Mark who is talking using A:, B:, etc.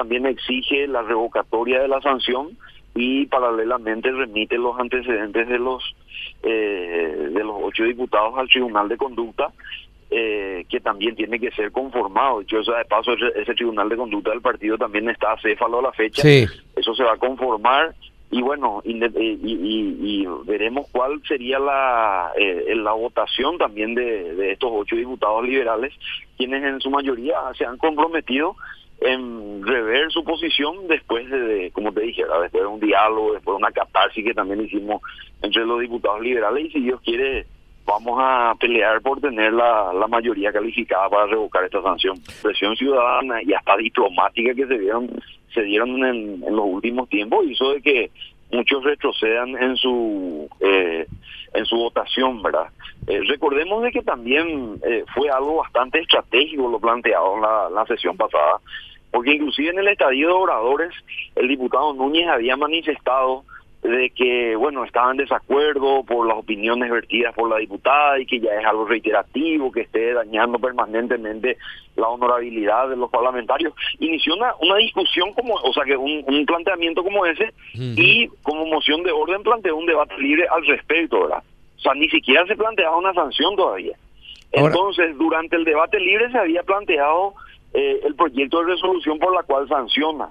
A: también exige la revocatoria de la sanción y paralelamente remite los antecedentes de los eh, de los ocho diputados al Tribunal de Conducta eh, que también tiene que ser conformado. Yo, de paso, ese, Tribunal de Conducta del partido también está acéfalo a la fecha. Eso se va a conformar y bueno, y, y, veremos cuál sería la, eh, la votación también de, de estos ocho diputados liberales, quienes en su mayoría se han comprometido en rever su posición después de, como te dije, después de un diálogo, después de una catarsis que también hicimos entre los diputados liberales y si Dios quiere vamos a pelear por tener la, la mayoría calificada para revocar esta sanción. Presión ciudadana y hasta diplomática que se dieron se dieron en, los últimos tiempos hizo de que muchos retrocedan en su eh, en votación, ¿verdad? Eh, recordemos de que también eh, fue algo bastante estratégico lo planteado en la, la sesión pasada, porque inclusive en el estadio de oradores el diputado Núñez había manifestado de que, bueno, estaban en desacuerdo por las opiniones vertidas por la diputada y que ya es algo reiterativo, que esté dañando permanentemente la honorabilidad de los parlamentarios. Inició una, una discusión como, o sea, que un, planteamiento como ese y como moción de orden planteó un debate libre al respecto, ¿verdad? O sea, ni siquiera se planteaba una sanción todavía. Entonces, durante el debate libre se había planteado eh, el proyecto de resolución por la cual sanciona